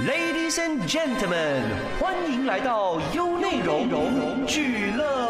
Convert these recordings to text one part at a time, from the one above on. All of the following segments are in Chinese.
Ladies and gentlemen，欢迎来到优内容俱乐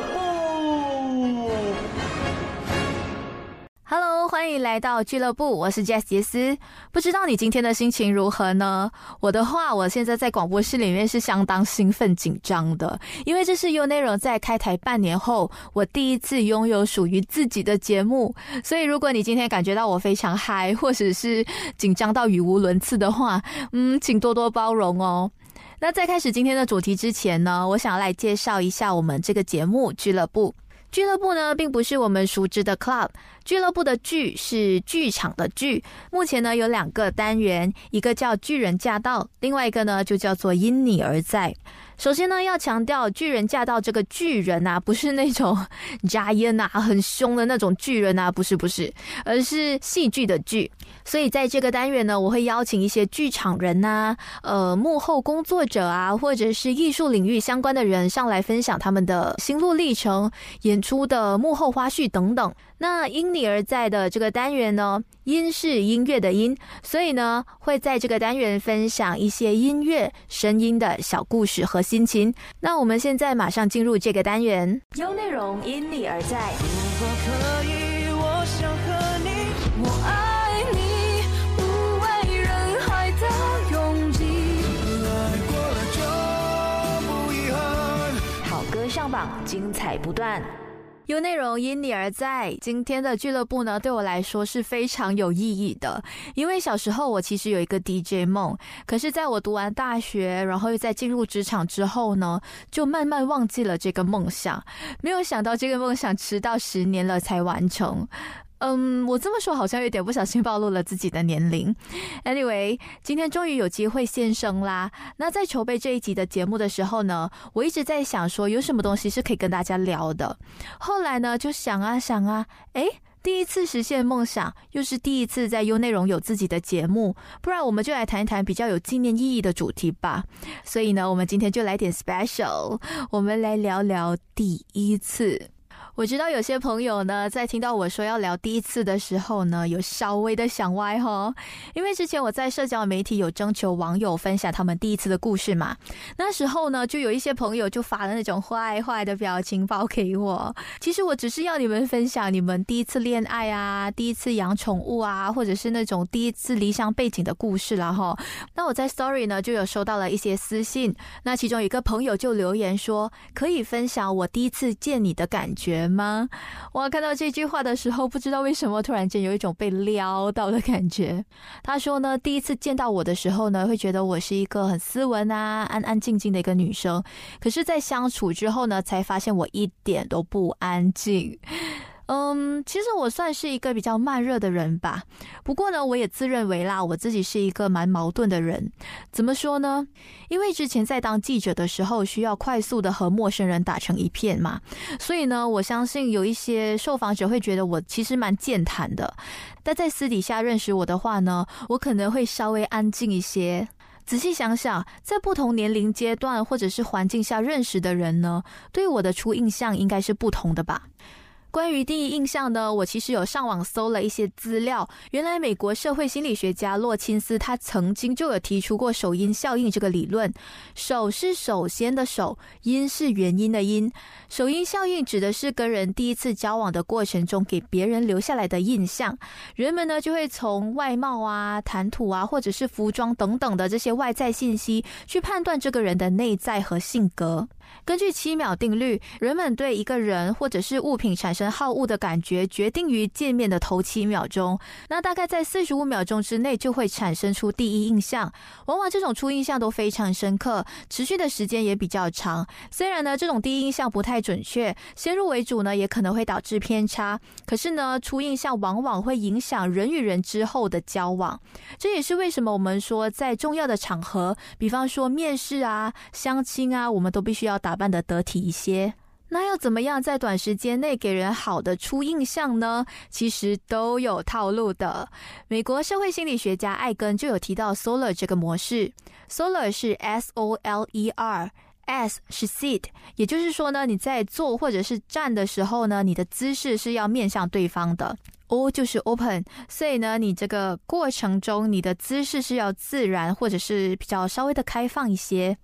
Hello，欢迎来到俱乐部，我是 Jess 杰斯。不知道你今天的心情如何呢？我的话，我现在在广播室里面是相当兴奋紧张的，因为这是优内容在开台半年后，我第一次拥有属于自己的节目。所以，如果你今天感觉到我非常嗨，或者是紧张到语无伦次的话，嗯，请多多包容哦。那在开始今天的主题之前呢，我想要来介绍一下我们这个节目俱乐部。俱乐部呢，并不是我们熟知的 club。俱乐部的“剧”是剧场的“剧”。目前呢有两个单元，一个叫“巨人驾到”，另外一个呢就叫做“因你而在”。首先呢，要强调“巨人驾到”这个巨人啊，不是那种 giant 啊，很凶的那种巨人啊，不是不是，而是戏剧的“剧”。所以在这个单元呢，我会邀请一些剧场人呐、呃幕后工作者啊，或者是艺术领域相关的人上来分享他们的心路历程、演出的幕后花絮等等。那因你而在的这个单元呢，音是音乐的音，所以呢会在这个单元分享一些音乐声音的小故事和心情。那我们现在马上进入这个单元，有内容因你而在。如果可以，我想和你。我爱你，不为人海的拥挤。爱过了就不遗憾。好歌上榜，精彩不断。有内容因你而在。今天的俱乐部呢，对我来说是非常有意义的，因为小时候我其实有一个 DJ 梦，可是在我读完大学，然后又在进入职场之后呢，就慢慢忘记了这个梦想。没有想到这个梦想迟到十年了才完成。嗯，我这么说好像有点不小心暴露了自己的年龄。Anyway，今天终于有机会现身啦。那在筹备这一集的节目的时候呢，我一直在想说有什么东西是可以跟大家聊的。后来呢，就想啊想啊，诶，第一次实现梦想，又是第一次在优内容有自己的节目，不然我们就来谈一谈比较有纪念意义的主题吧。所以呢，我们今天就来点 special，我们来聊聊第一次。我知道有些朋友呢，在听到我说要聊第一次的时候呢，有稍微的想歪哈，因为之前我在社交媒体有征求网友分享他们第一次的故事嘛，那时候呢，就有一些朋友就发了那种坏坏的表情包给我。其实我只是要你们分享你们第一次恋爱啊，第一次养宠物啊，或者是那种第一次离乡背景的故事啦哈。那我在 Story 呢就有收到了一些私信，那其中一个朋友就留言说，可以分享我第一次见你的感觉吗？我看到这句话的时候，不知道为什么突然间有一种被撩到的感觉。他说呢，第一次见到我的时候呢，会觉得我是一个很斯文啊、安安静静的一个女生。可是，在相处之后呢，才发现我一点都不安静。嗯，其实我算是一个比较慢热的人吧。不过呢，我也自认为啦，我自己是一个蛮矛盾的人。怎么说呢？因为之前在当记者的时候，需要快速的和陌生人打成一片嘛，所以呢，我相信有一些受访者会觉得我其实蛮健谈的。但在私底下认识我的话呢，我可能会稍微安静一些。仔细想想，在不同年龄阶段或者是环境下认识的人呢，对我的初印象应该是不同的吧。关于第一印象呢，我其实有上网搜了一些资料。原来美国社会心理学家洛钦斯他曾经就有提出过首因效应这个理论。首是首先的首，因是原因的因。首因效应指的是跟人第一次交往的过程中给别人留下来的印象。人们呢就会从外貌啊、谈吐啊，或者是服装等等的这些外在信息去判断这个人的内在和性格。根据七秒定律，人们对一个人或者是物品产生好恶的感觉，决定于见面的头七秒钟。那大概在四十五秒钟之内就会产生出第一印象。往往这种初印象都非常深刻，持续的时间也比较长。虽然呢，这种第一印象不太准确，先入为主呢，也可能会导致偏差。可是呢，初印象往往会影响人与人之后的交往。这也是为什么我们说，在重要的场合，比方说面试啊、相亲啊，我们都必须要打扮得得体一些。那要怎么样在短时间内给人好的初印象呢？其实都有套路的。美国社会心理学家艾根就有提到 Solar 这个模式，Solar 是 S O L E R。S 是 sit，也就是说呢，你在坐或者是站的时候呢，你的姿势是要面向对方的。O 就是 open，所以呢，你这个过程中你的姿势是要自然，或者是比较稍微的开放一些。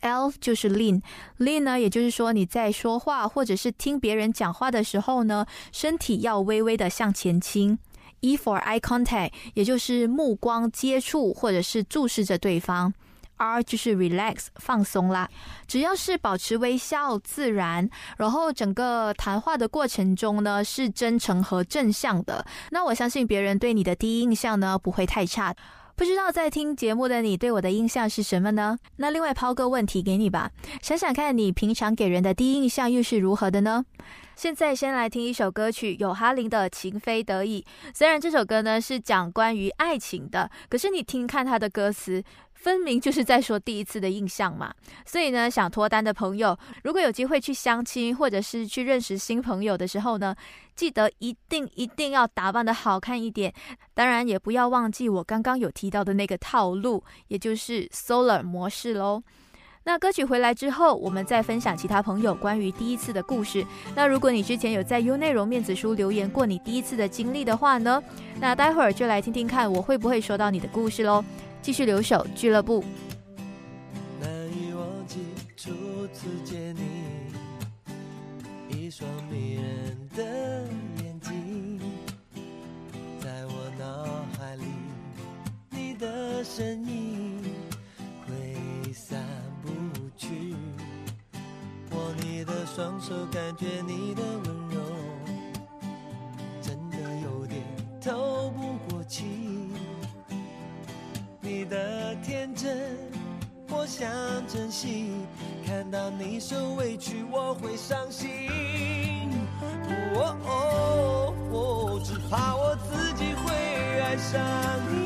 L 就是 lean，lean 呢，也就是说你在说话或者是听别人讲话的时候呢，身体要微微的向前倾。E for eye contact，也就是目光接触或者是注视着对方。R 就是 relax 放松啦，只要是保持微笑自然，然后整个谈话的过程中呢是真诚和正向的，那我相信别人对你的第一印象呢不会太差。不知道在听节目的你对我的印象是什么呢？那另外抛个问题给你吧，想想看你平常给人的第一印象又是如何的呢？现在先来听一首歌曲，有哈林的《情非得已》。虽然这首歌呢是讲关于爱情的，可是你听看他的歌词。分明就是在说第一次的印象嘛，所以呢，想脱单的朋友，如果有机会去相亲或者是去认识新朋友的时候呢，记得一定一定要打扮的好看一点，当然也不要忘记我刚刚有提到的那个套路，也就是 Solar 模式喽。那歌曲回来之后，我们再分享其他朋友关于第一次的故事。那如果你之前有在 U 内容面子书留言过你第一次的经历的话呢，那待会儿就来听听看我会不会说到你的故事喽。继续留守俱乐部。难以忘记初次见你，一双迷人的眼睛，在我脑海里，你的身影挥散不去。握你的双手，感觉你的温柔，真的有点透不过气。想珍惜。看到你受委屈，我会伤心。哦哦哦，只怕我自己会爱上你，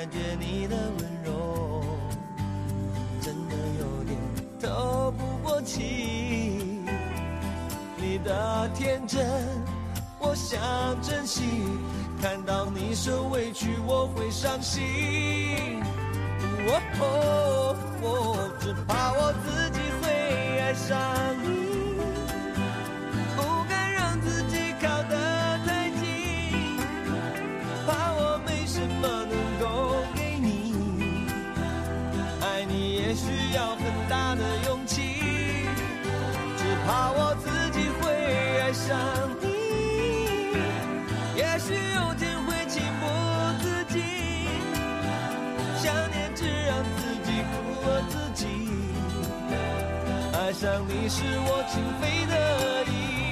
受委屈，我会伤心。想念只让自己苦了自己，爱上你是我情非得已。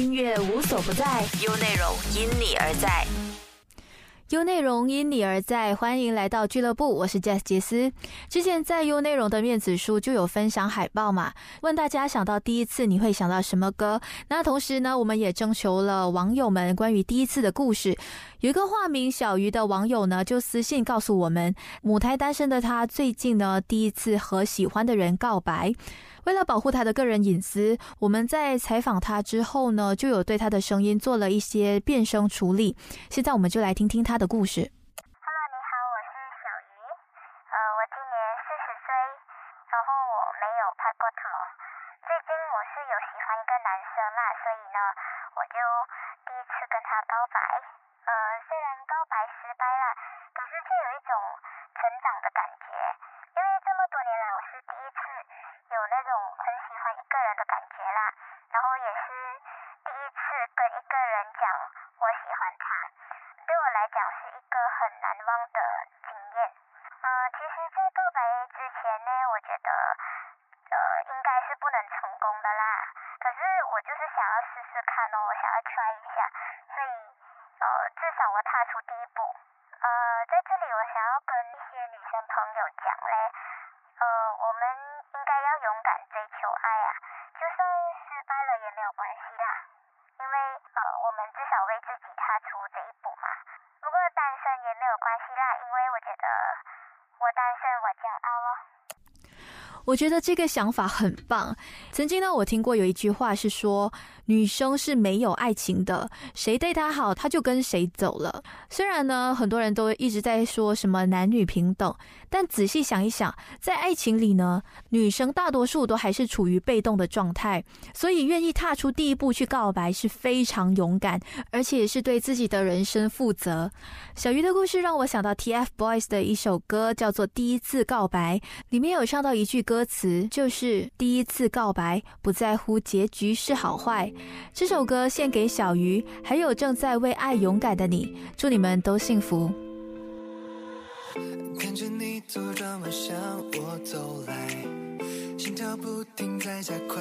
音乐无所不在，优内容因你而在。优内容因你而在，欢迎来到俱乐部，我是 Jess 杰斯。之前在优内容的面子书就有分享海报嘛，问大家想到第一次你会想到什么歌？那同时呢，我们也征求了网友们关于第一次的故事。有一个化名小鱼的网友呢，就私信告诉我们，母胎单身的他最近呢第一次和喜欢的人告白。为了保护他的个人隐私，我们在采访他之后呢，就有对他的声音做了一些变声处理。现在我们就来听听他的故事。Hello，你好，我是小鱼。呃，我今年四十岁，然后我没有拍过拖。最近我是有喜欢一个男生啦，所以呢，我就第一次跟他告白。呃，虽然告白失败了，可是却有一种成长的感觉。因为这么多年来，我是第一次有那种很喜欢一个人的感觉啦，然后也是第一次跟一个人讲我喜欢他。对我来讲是一个很难忘的经验。呃，其实，在告白之前呢，我觉得，呃，应该是不能成功的啦。可是我就是想要试试看哦，我想要 try 一下，所以，呃，至少我踏出第一步。呃，在这里我想要跟一些女生朋友讲希腊，因为我觉得我单身我骄傲咯。我觉得这个想法很棒。曾经呢，我听过有一句话是说，女生是没有爱情的，谁对她好，她就跟谁走了。虽然呢，很多人都一直在说什么男女平等，但仔细想一想，在爱情里呢，女生大多数都还是处于被动的状态，所以愿意踏出第一步去告白是非常勇敢，而且是对自己的人生负责。小鱼的故事让我想到 TFBOYS 的一首歌，叫做《第一次告白》，里面有唱到一句歌词，就是“第一次告白，不在乎结局是好坏”。这首歌献给小鱼，还有正在为爱勇敢的你，祝你们都幸福。看着你左转弯向我走来，心跳不停在加快，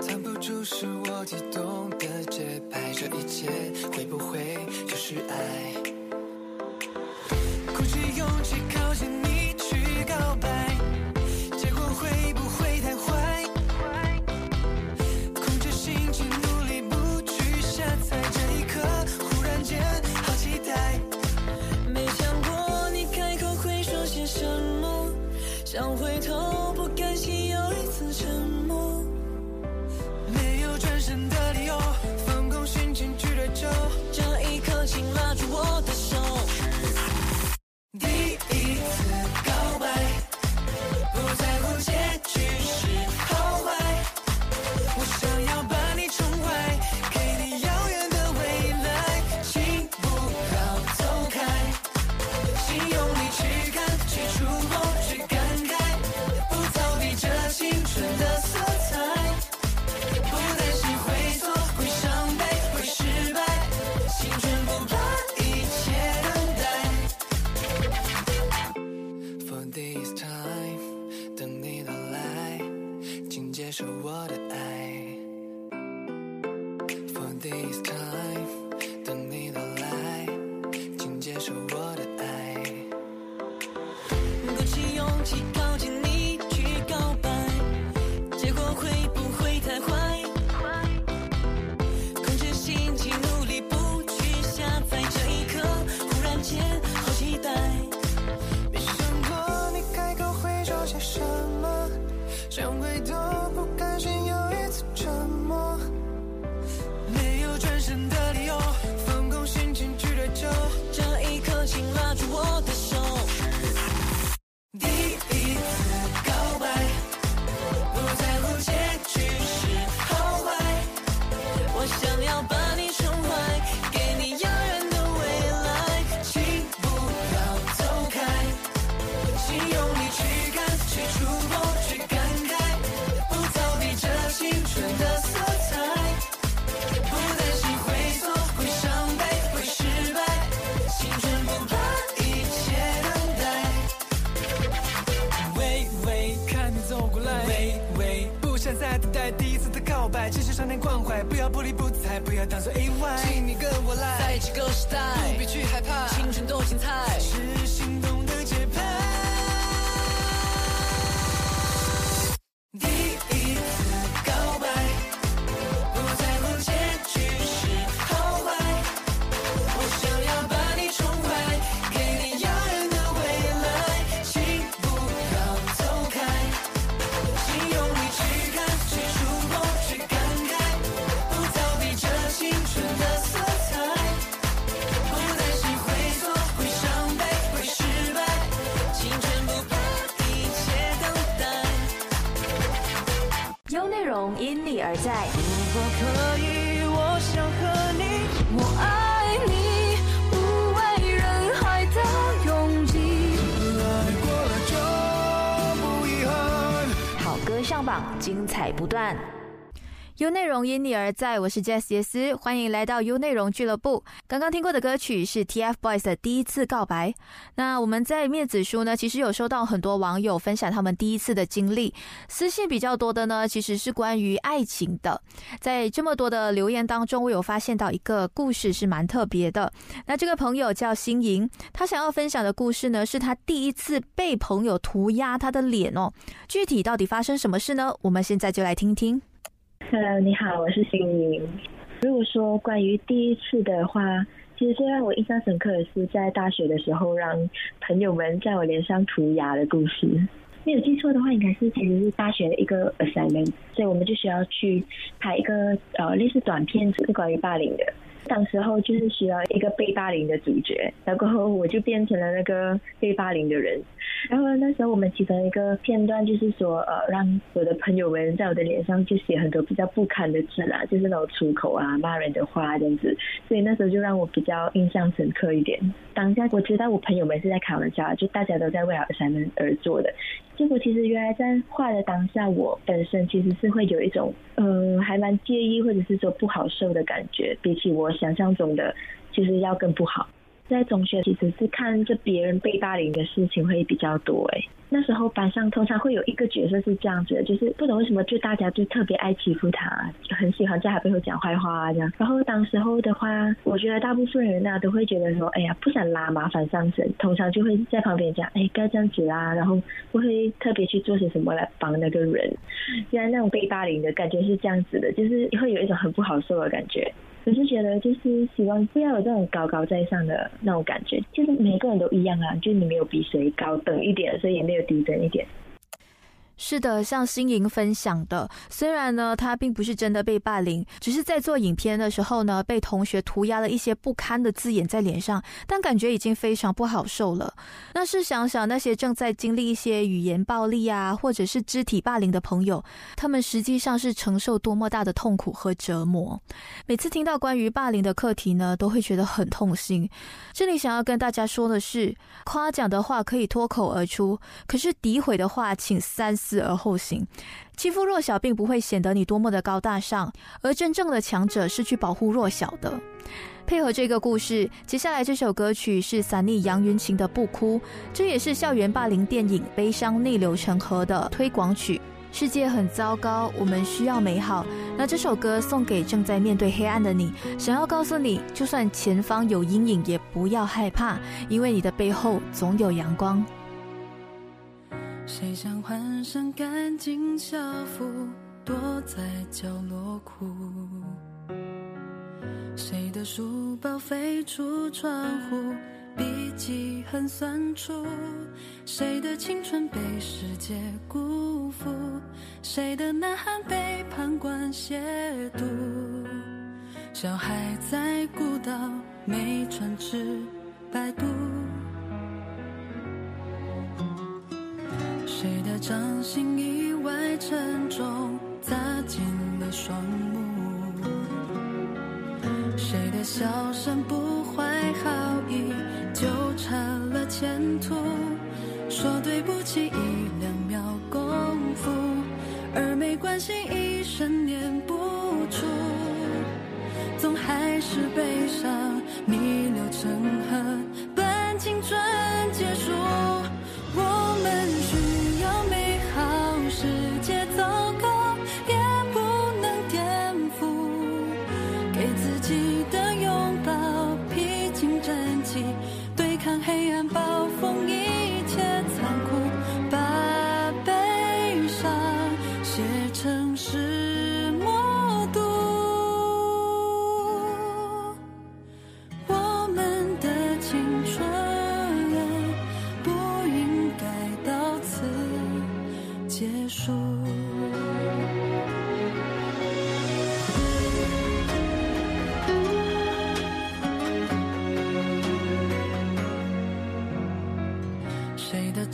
藏不住是我激动的节拍，这一切会不会就是爱？鼓起勇气靠近你去告白，these times 不睬，不要当作意外。请你跟我来，在这个时代，不必去害怕，青春多精彩。优内容因你而在。如果可以，我想和你。我爱你，不畏人海的拥挤。爱过了就不遗憾。好歌上榜，精彩不断。优内容因你而在，我是 Jess 杰斯，欢迎来到优内容俱乐部。刚刚听过的歌曲是 TFBOYS 的第一次告白。那我们在面子书呢，其实有收到很多网友分享他们第一次的经历，私信比较多的呢，其实是关于爱情的。在这么多的留言当中，我有发现到一个故事是蛮特别的。那这个朋友叫新莹，他想要分享的故事呢，是他第一次被朋友涂鸦他的脸哦。具体到底发生什么事呢？我们现在就来听听。Hello，你好，我是心莹。如果说关于第一次的话，其实最让我印象深刻的是在大学的时候，让朋友们在我脸上涂鸦的故事。没有记错的话，应该是其实是大学的一个 assignment，所以我们就需要去拍一个呃类似短片，是关于霸凌的。当时候就是需要一个被霸凌的主角，然后我就变成了那个被霸凌的人。然后那时候我们其中一个片段就是说，呃，让我的朋友们在我的脸上就写很多比较不堪的字啊，就是那种出口啊、骂人的话这样子。所以那时候就让我比较印象深刻一点。当下我知道我朋友们是在开玩笑，就大家都在为了 assignment 而做的。结果其实原来在画的当下，我本身其实是会有一种，呃，还蛮介意或者是说不好受的感觉，比起我想象中的，其实要更不好。在中学其实是看着别人被霸凌的事情会比较多诶。那时候班上通常会有一个角色是这样子的，就是不懂为什么就大家就特别爱欺负他，就很喜欢在他背后讲坏话啊这样。然后当时候的话，我觉得大部分人呢、都会觉得说，哎呀不想拉麻烦上身，通常就会在旁边讲，哎不要这样子啦，然后不会特别去做些什么来帮那个人。原来那种被霸凌的感觉是这样子的，就是会有一种很不好受的感觉。我是觉得，就是希望不要有这种高高在上的那种感觉。就是每个人都一样啊，就你没有比谁高等一点，所以也没有低等一点。是的，像新莹分享的，虽然呢他并不是真的被霸凌，只是在做影片的时候呢，被同学涂鸦了一些不堪的字眼在脸上，但感觉已经非常不好受了。那是想想那些正在经历一些语言暴力啊，或者是肢体霸凌的朋友，他们实际上是承受多么大的痛苦和折磨。每次听到关于霸凌的课题呢，都会觉得很痛心。这里想要跟大家说的是，夸奖的话可以脱口而出，可是诋毁的话，请三思而后行。欺负弱小并不会显得你多么的高大上，而真正的强者是去保护弱小的。配合这个故事，接下来这首歌曲是散逆杨云晴的《不哭》，这也是校园霸凌电影《悲伤逆流成河》的推广曲。世界很糟糕，我们需要美好。那这首歌送给正在面对黑暗的你，想要告诉你，就算前方有阴影，也不要害怕，因为你的背后总有阳光。谁想换上干净校服，躲在角落哭？谁的书包飞出窗户，笔记很酸楚？谁的青春被世界辜负？谁的呐喊被旁观亵渎？小孩在孤岛没船只摆渡。谁的掌心意外沉重，砸进了双目？谁的笑声不怀好意，纠缠了前途？说对不起一两秒功夫，而没关系一生念不出，总还是悲伤逆流成河，伴青春结束。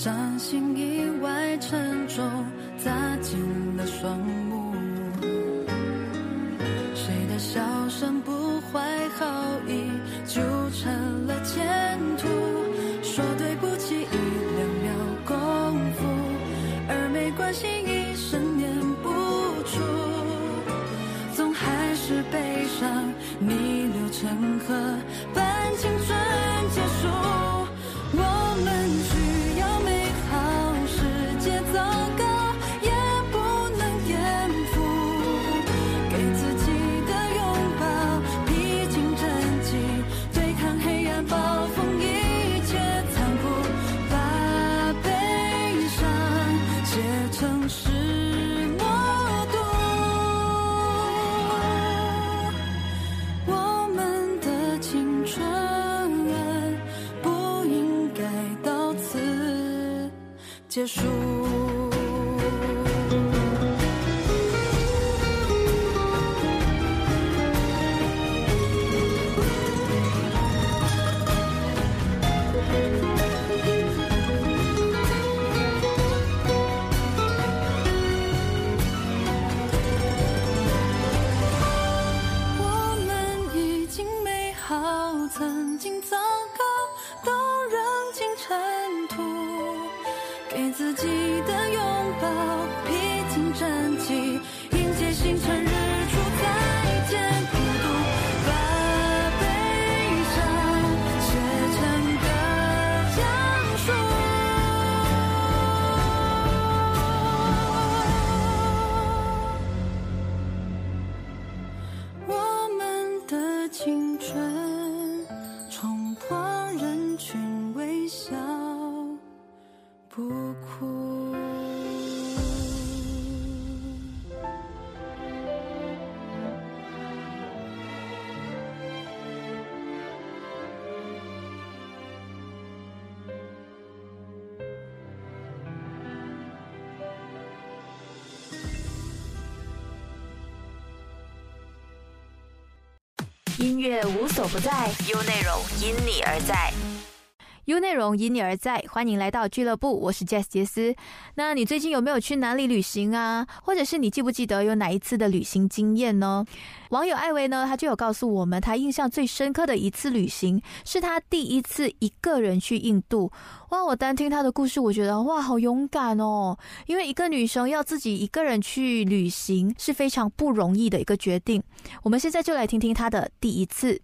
掌心意外沉重，砸进了双目？谁的笑声不怀好意，就成了前途？说对不结束。音乐无所不在，优内容因你而在。U 内容因你而在，欢迎来到俱乐部，我是 Jess 杰斯。那你最近有没有去哪里旅行啊？或者是你记不记得有哪一次的旅行经验呢？网友艾薇呢，他就有告诉我们，他印象最深刻的一次旅行是他第一次一个人去印度。哇，我单听他的故事，我觉得哇，好勇敢哦！因为一个女生要自己一个人去旅行是非常不容易的一个决定。我们现在就来听听他的第一次。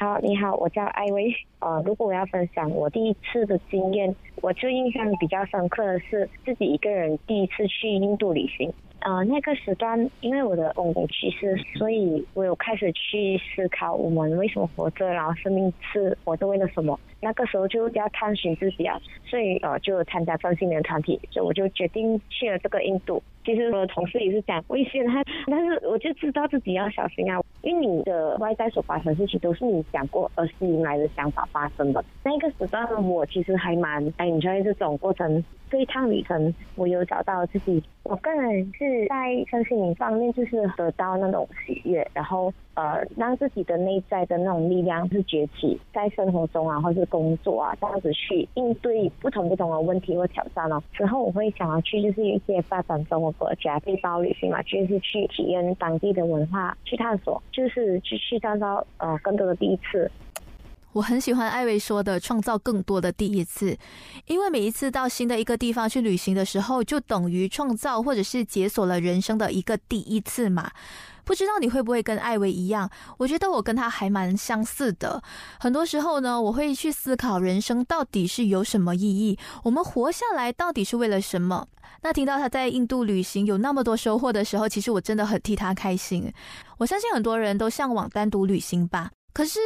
好，你好，我叫艾薇。呃，如果我要分享我第一次的经验，我就印象比较深刻的是自己一个人第一次去印度旅行。呃，那个时段因为我的公公去世，所以我有开始去思考我们为什么活着，然后生命是活着为了什么。那个时候就要探寻自己啊，所以呃就参加专心年团体，所以我就决定去了这个印度。其实我的同事也是讲危险，他但是我就知道自己要小心啊，因为你的外在所发生的事情都是你想过而吸引来的想法发生的。那个时段我其实还蛮 enjoy 这种过程，这一趟旅程我有找到自己。我个人是在身心灵方面就是得到那种喜悦，然后呃让自己的内在的那种力量是崛起，在生活中啊或是工作啊这样子去应对不同不同的问题或挑战哦。之后我会想要去就是一些发展中的国家背包旅行嘛，就是去体验当地的文化，去探索，就是去去创造呃更多的第一次。我很喜欢艾薇说的“创造更多的第一次”，因为每一次到新的一个地方去旅行的时候，就等于创造或者是解锁了人生的一个第一次嘛。不知道你会不会跟艾薇一样？我觉得我跟她还蛮相似的。很多时候呢，我会去思考人生到底是有什么意义，我们活下来到底是为了什么？那听到她在印度旅行有那么多收获的时候，其实我真的很替她开心。我相信很多人都向往单独旅行吧，可是。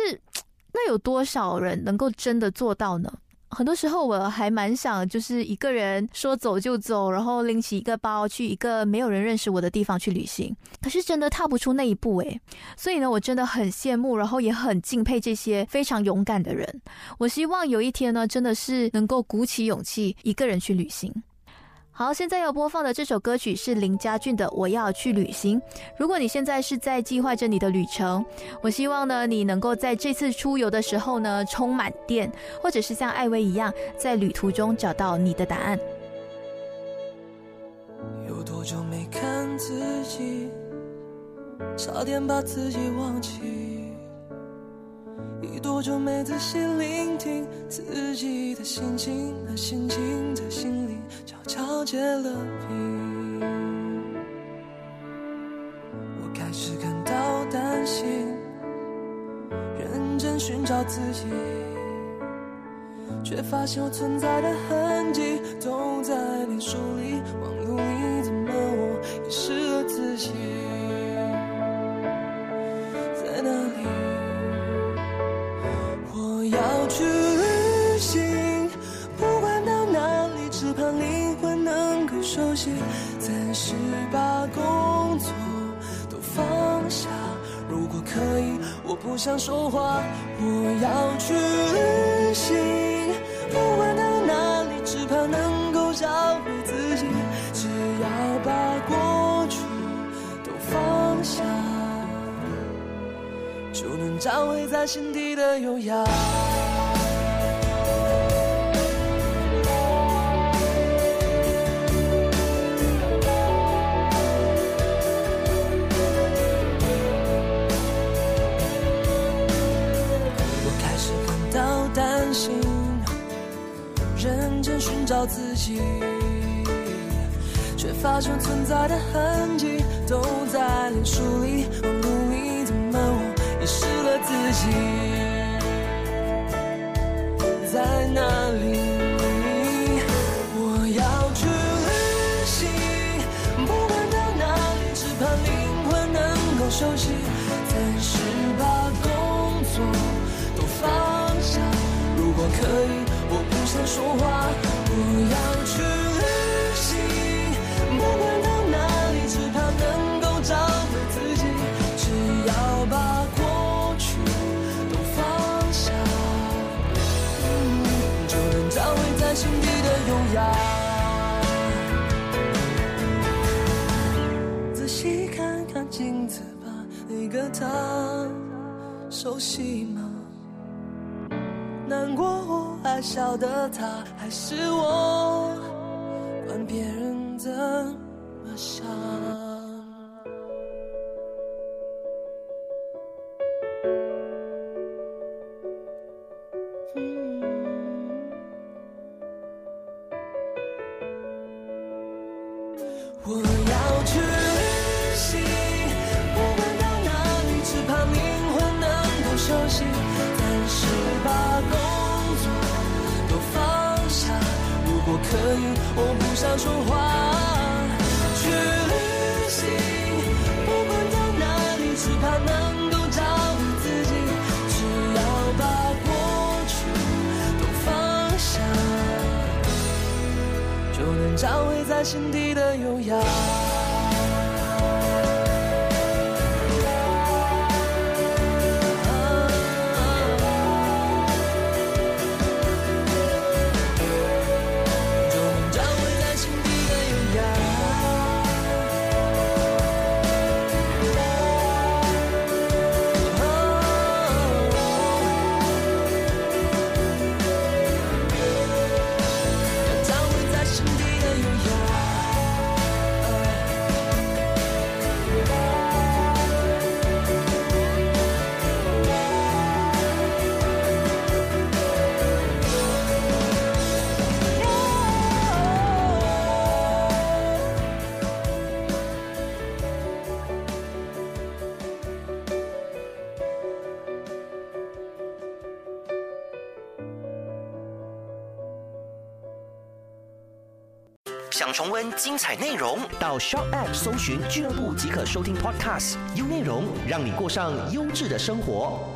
那有多少人能够真的做到呢？很多时候我还蛮想，就是一个人说走就走，然后拎起一个包去一个没有人认识我的地方去旅行。可是真的踏不出那一步诶，所以呢，我真的很羡慕，然后也很敬佩这些非常勇敢的人。我希望有一天呢，真的是能够鼓起勇气一个人去旅行。好，现在要播放的这首歌曲是林家俊的《我要去旅行》。如果你现在是在计划着你的旅程，我希望呢，你能够在这次出游的时候呢，充满电，或者是像艾薇一样，在旅途中找到你的答案。有多久没看自己，差点把自己忘记。已多久没仔细聆听自己的心情，那心情在心里悄悄结了冰。我开始感到担心，认真寻找自己，却发现我存在的痕迹都在你书里、网络里，怎么我遗失了自己？想说话。我要去旅行，不管到哪里，只盼能够找回自己。只要把过去都放下。就能找回在心底的优雅。存在的痕迹都在脸书里、网络里，怎么我遗失了自己？在哪里？我要去旅行，不管到哪里，只盼灵魂能够休息。暂时把工作都放下，如果可以，我不想说话。我要去旅不管到哪里，只怕能够找回自己。只要把过去都放下，就能找回在心底的优雅。仔细看看镜子吧，那个他熟悉吗？难过或爱笑的他，还是我。重温精彩内容，到 Shop App 搜寻俱乐部即可收听 Podcast，优内容让你过上优质的生活。